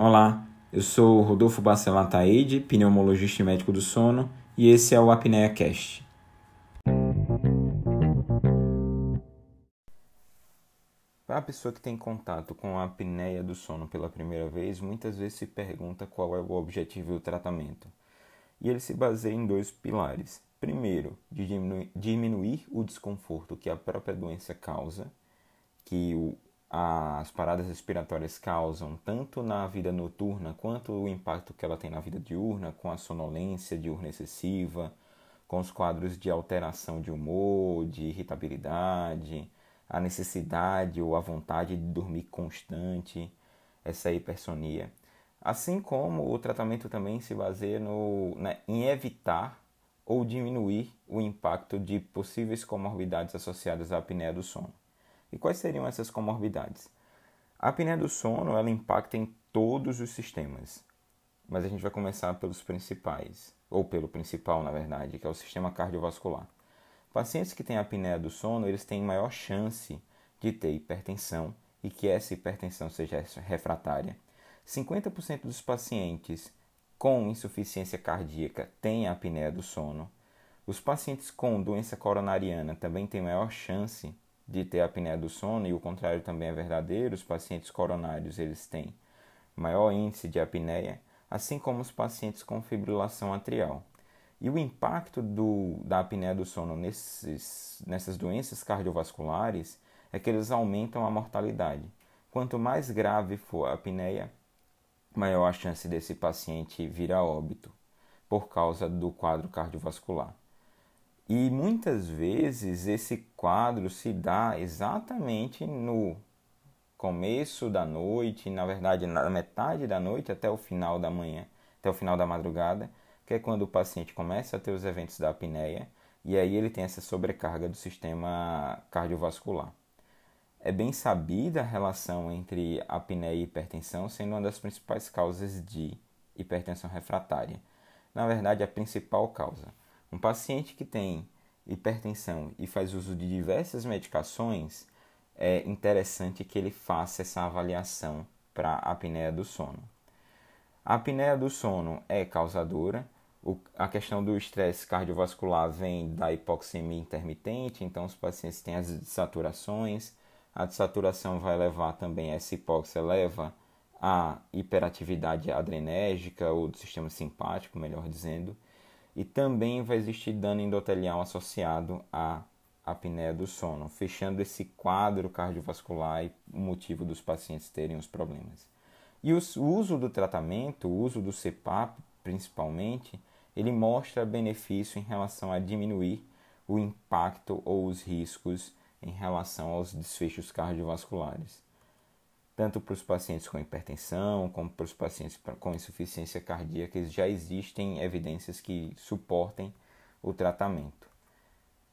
Olá, eu sou Rodolfo Bacelar Taide, pneumologista e médico do sono, e esse é o Apneia Cast. Para a pessoa que tem contato com a apneia do sono pela primeira vez, muitas vezes se pergunta qual é o objetivo do tratamento. E ele se baseia em dois pilares. Primeiro, de diminuir, diminuir o desconforto que a própria doença causa, que o, as paradas respiratórias causam tanto na vida noturna quanto o impacto que ela tem na vida diurna, com a sonolência diurna excessiva, com os quadros de alteração de humor, de irritabilidade, a necessidade ou a vontade de dormir constante, essa hipersonia. Assim como o tratamento também se baseia no, né, em evitar ou diminuir o impacto de possíveis comorbidades associadas à apneia do sono. E quais seriam essas comorbidades? A apneia do sono ela impacta em todos os sistemas, mas a gente vai começar pelos principais, ou pelo principal, na verdade, que é o sistema cardiovascular. Pacientes que têm apneia do sono, eles têm maior chance de ter hipertensão e que essa hipertensão seja refratária. 50% dos pacientes com insuficiência cardíaca têm apneia do sono. Os pacientes com doença coronariana também têm maior chance de ter apneia do sono e o contrário também é verdadeiro, os pacientes coronários eles têm maior índice de apneia, assim como os pacientes com fibrilação atrial. E o impacto do, da apneia do sono nesses, nessas doenças cardiovasculares é que eles aumentam a mortalidade. Quanto mais grave for a apneia, maior a chance desse paciente vir a óbito por causa do quadro cardiovascular. E muitas vezes esse quadro se dá exatamente no começo da noite, na verdade na metade da noite até o final da manhã, até o final da madrugada, que é quando o paciente começa a ter os eventos da apneia e aí ele tem essa sobrecarga do sistema cardiovascular. É bem sabida a relação entre apneia e hipertensão, sendo uma das principais causas de hipertensão refratária. Na verdade, a principal causa. Um paciente que tem hipertensão e faz uso de diversas medicações, é interessante que ele faça essa avaliação para a apneia do sono. A apneia do sono é causadora. O, a questão do estresse cardiovascular vem da hipoxemia intermitente, então os pacientes têm as desaturações. A desaturação vai levar também, essa hipóxia leva à hiperatividade adrenérgica ou do sistema simpático, melhor dizendo e também vai existir dano endotelial associado à apneia do sono, fechando esse quadro cardiovascular e o motivo dos pacientes terem os problemas. E o uso do tratamento, o uso do CPAP principalmente, ele mostra benefício em relação a diminuir o impacto ou os riscos em relação aos desfechos cardiovasculares tanto para os pacientes com hipertensão como para os pacientes com insuficiência cardíaca, já existem evidências que suportem o tratamento.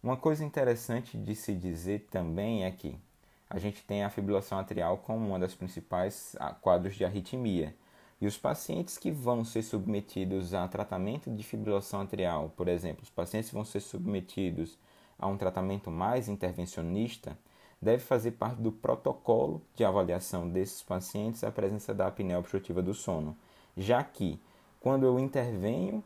Uma coisa interessante de se dizer também é que a gente tem a fibrilação atrial como uma das principais ah, quadros de arritmia. E os pacientes que vão ser submetidos a tratamento de fibrilação atrial, por exemplo, os pacientes que vão ser submetidos a um tratamento mais intervencionista, deve fazer parte do protocolo de avaliação desses pacientes a presença da apneia obstrutiva do sono, já que quando eu intervenho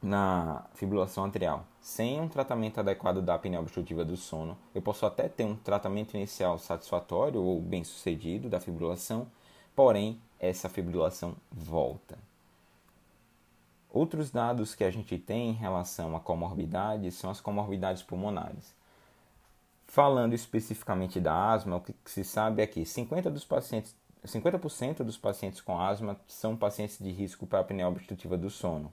na fibrilação atrial sem um tratamento adequado da apneia obstrutiva do sono, eu posso até ter um tratamento inicial satisfatório ou bem sucedido da fibrilação, porém essa fibrilação volta. Outros dados que a gente tem em relação a comorbidades são as comorbidades pulmonares. Falando especificamente da asma, o que se sabe é que 50% dos pacientes, 50% dos pacientes com asma são pacientes de risco para apneia obstrutiva do sono.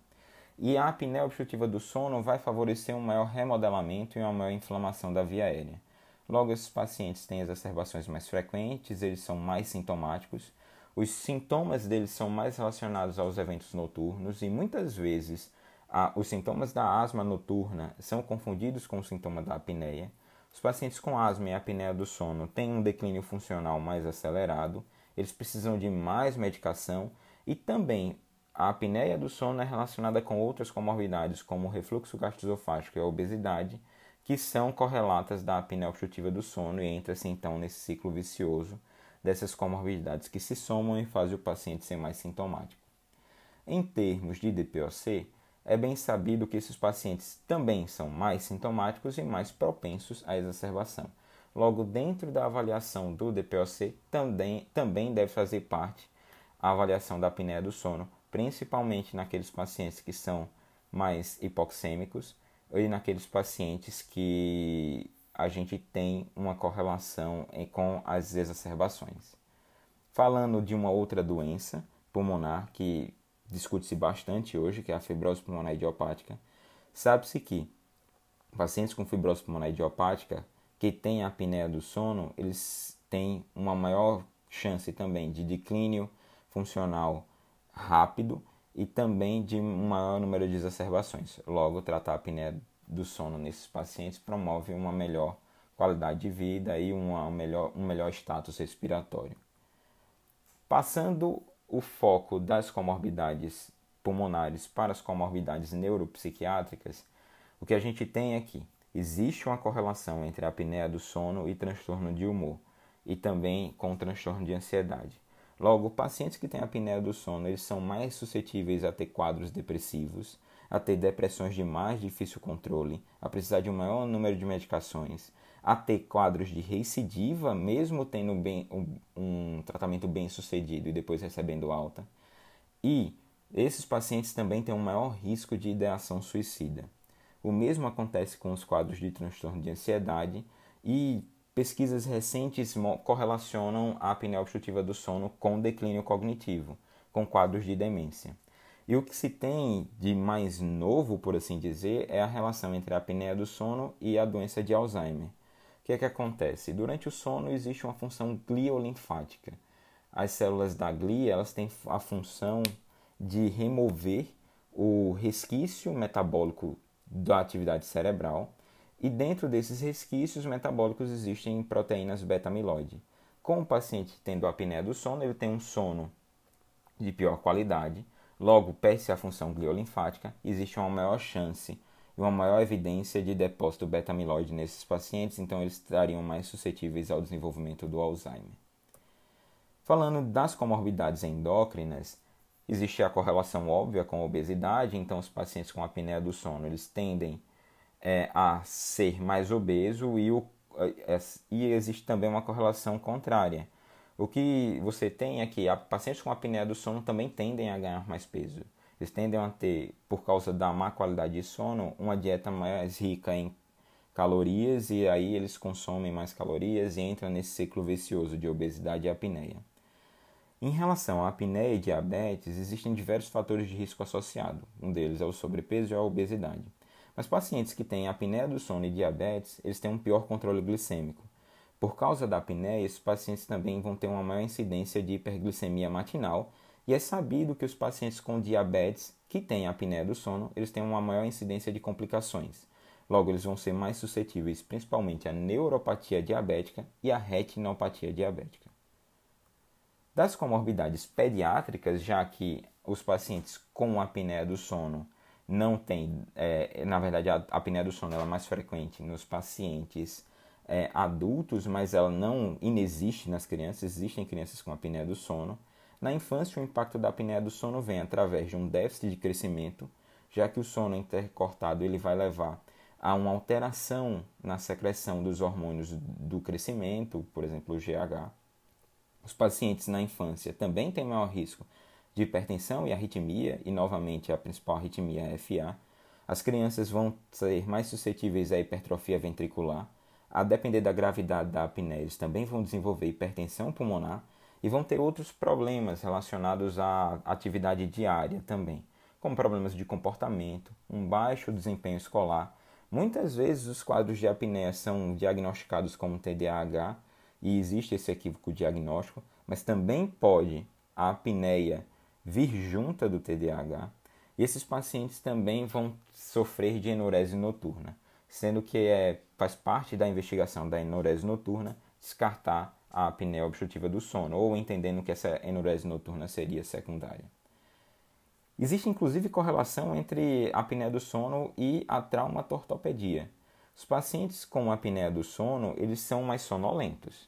E a apneia obstrutiva do sono vai favorecer um maior remodelamento e uma maior inflamação da via aérea. Logo, esses pacientes têm exacerbações mais frequentes, eles são mais sintomáticos, os sintomas deles são mais relacionados aos eventos noturnos e muitas vezes a, os sintomas da asma noturna são confundidos com o sintoma da apneia. Os pacientes com asma e apneia do sono têm um declínio funcional mais acelerado, eles precisam de mais medicação e também a apneia do sono é relacionada com outras comorbidades, como o refluxo gastroesofágico e a obesidade, que são correlatas da apneia obstrutiva do sono e entra-se então nesse ciclo vicioso dessas comorbidades que se somam e fazem o paciente ser mais sintomático. Em termos de DPOC, é bem sabido que esses pacientes também são mais sintomáticos e mais propensos à exacerbação. Logo, dentro da avaliação do DPOC, também, também deve fazer parte a avaliação da apneia do sono, principalmente naqueles pacientes que são mais hipoxêmicos e naqueles pacientes que a gente tem uma correlação com as exacerbações. Falando de uma outra doença pulmonar que discute-se bastante hoje, que é a fibrose pulmonar idiopática, sabe-se que pacientes com fibrose pulmonar idiopática que têm a apneia do sono, eles têm uma maior chance também de declínio funcional rápido e também de um maior número de exacerbações. Logo, tratar a apneia do sono nesses pacientes promove uma melhor qualidade de vida e uma melhor, um melhor status respiratório. Passando o foco das comorbidades pulmonares para as comorbidades neuropsiquiátricas, o que a gente tem aqui? Existe uma correlação entre a apneia do sono e transtorno de humor, e também com transtorno de ansiedade. Logo, pacientes que têm apneia do sono, eles são mais suscetíveis a ter quadros depressivos, a ter depressões de mais difícil controle, a precisar de um maior número de medicações, a ter quadros de recidiva, mesmo tendo bem, um, um tratamento bem sucedido e depois recebendo alta. E esses pacientes também têm um maior risco de ideação suicida. O mesmo acontece com os quadros de transtorno de ansiedade e pesquisas recentes correlacionam a apneia obstrutiva do sono com declínio cognitivo, com quadros de demência. E o que se tem de mais novo, por assim dizer, é a relação entre a apneia do sono e a doença de Alzheimer. O que é que acontece? Durante o sono existe uma função gliolinfática. As células da glia elas têm a função de remover o resquício metabólico da atividade cerebral e dentro desses resquícios metabólicos existem proteínas beta-amiloide. Com o paciente tendo apneia do sono, ele tem um sono de pior qualidade, logo perde-se a função gliolinfática, existe uma maior chance e uma maior evidência de depósito beta-amiloide nesses pacientes, então eles estariam mais suscetíveis ao desenvolvimento do Alzheimer. Falando das comorbidades endócrinas, existe a correlação óbvia com a obesidade, então os pacientes com apneia do sono eles tendem é, a ser mais obeso e, o, é, e existe também uma correlação contrária. O que você tem é que pacientes com apneia do sono também tendem a ganhar mais peso. Eles tendem a ter, por causa da má qualidade de sono, uma dieta mais rica em calorias e aí eles consomem mais calorias e entram nesse ciclo vicioso de obesidade e apneia. Em relação à apneia e diabetes, existem diversos fatores de risco associado. Um deles é o sobrepeso e a obesidade. Mas pacientes que têm apneia do sono e diabetes, eles têm um pior controle glicêmico. Por causa da apneia, esses pacientes também vão ter uma maior incidência de hiperglicemia matinal e é sabido que os pacientes com diabetes que têm apneia do sono, eles têm uma maior incidência de complicações. Logo, eles vão ser mais suscetíveis principalmente à neuropatia diabética e à retinopatia diabética. Das comorbidades pediátricas, já que os pacientes com apneia do sono não têm, é, na verdade, a apneia do sono é mais frequente nos pacientes é, adultos, mas ela não inexiste nas crianças, existem crianças com apneia do sono. Na infância, o impacto da apneia do sono vem através de um déficit de crescimento, já que o sono intercortado ele vai levar a uma alteração na secreção dos hormônios do crescimento, por exemplo, o GH. Os pacientes na infância também têm maior risco de hipertensão e arritmia, e novamente a principal arritmia é FA. As crianças vão ser mais suscetíveis à hipertrofia ventricular. A depender da gravidade da apneia, eles também vão desenvolver hipertensão pulmonar e vão ter outros problemas relacionados à atividade diária também, como problemas de comportamento, um baixo desempenho escolar. Muitas vezes os quadros de apneia são diagnosticados como TDAH e existe esse equívoco diagnóstico, mas também pode a apneia vir junta do TDAH. E esses pacientes também vão sofrer de enurese noturna, sendo que é, faz parte da investigação da enurese noturna descartar a apneia obstrutiva do sono, ou entendendo que essa enurese noturna seria secundária. Existe inclusive correlação entre a apneia do sono e a traumatortopedia. Os pacientes com apneia do sono, eles são mais sonolentos.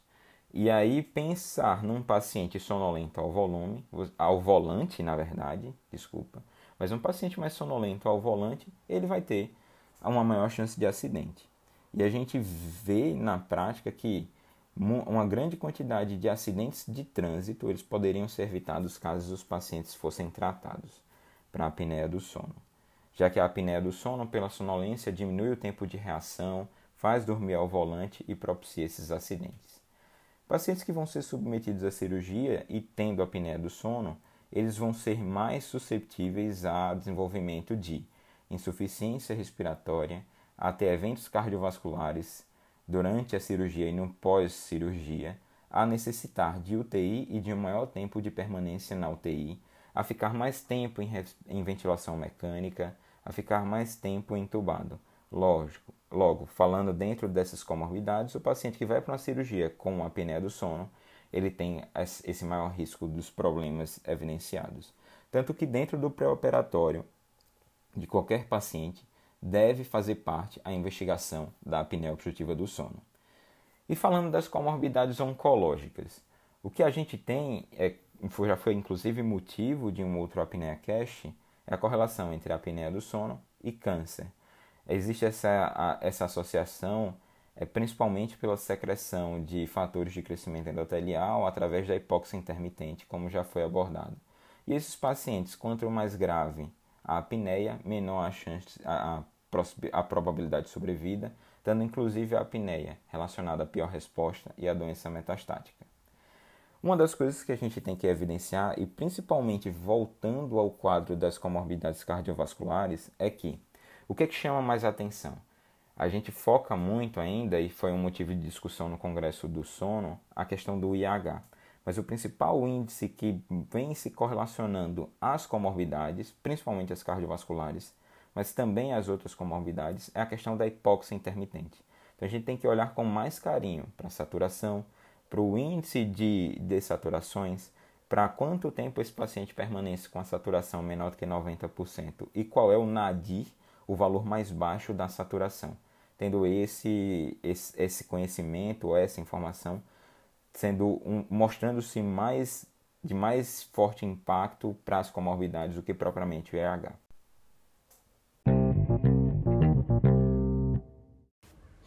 E aí pensar num paciente sonolento ao volume, ao volante, na verdade, desculpa, mas um paciente mais sonolento ao volante, ele vai ter uma maior chance de acidente. E a gente vê na prática que uma grande quantidade de acidentes de trânsito eles poderiam ser evitados caso os pacientes fossem tratados para a apneia do sono, já que a apneia do sono pela sonolência diminui o tempo de reação, faz dormir ao volante e propicia esses acidentes. Pacientes que vão ser submetidos à cirurgia e tendo apneia do sono, eles vão ser mais suscetíveis a desenvolvimento de insuficiência respiratória, até eventos cardiovasculares durante a cirurgia e no pós-cirurgia, a necessitar de UTI e de um maior tempo de permanência na UTI, a ficar mais tempo em, em ventilação mecânica, a ficar mais tempo entubado. Lógico, Logo, falando dentro dessas comorbidades, o paciente que vai para uma cirurgia com a apneia do sono, ele tem esse maior risco dos problemas evidenciados. Tanto que dentro do pré-operatório de qualquer paciente deve fazer parte a investigação da apneia obstrutiva do sono. E falando das comorbidades oncológicas, o que a gente tem, é, já foi inclusive motivo de um outro apneia cache, é a correlação entre a apneia do sono e câncer existe essa, essa associação é, principalmente pela secreção de fatores de crescimento endotelial através da hipóxia intermitente, como já foi abordado. E esses pacientes, quanto mais grave a apneia, menor a, chance, a, a, a probabilidade de sobrevida, dando inclusive a apneia relacionada à pior resposta e à doença metastática. Uma das coisas que a gente tem que evidenciar, e principalmente voltando ao quadro das comorbidades cardiovasculares, é que o que, é que chama mais atenção? A gente foca muito ainda, e foi um motivo de discussão no Congresso do Sono, a questão do IH. Mas o principal índice que vem se correlacionando às comorbidades, principalmente as cardiovasculares, mas também as outras comorbidades, é a questão da hipóxia intermitente. Então a gente tem que olhar com mais carinho para a saturação, para o índice de desaturações, para quanto tempo esse paciente permanece com a saturação menor do que 90% e qual é o NADIR, o valor mais baixo da saturação. Tendo esse, esse, esse conhecimento ou essa informação sendo um, mostrando-se mais de mais forte impacto para as comorbidades do que propriamente o EH.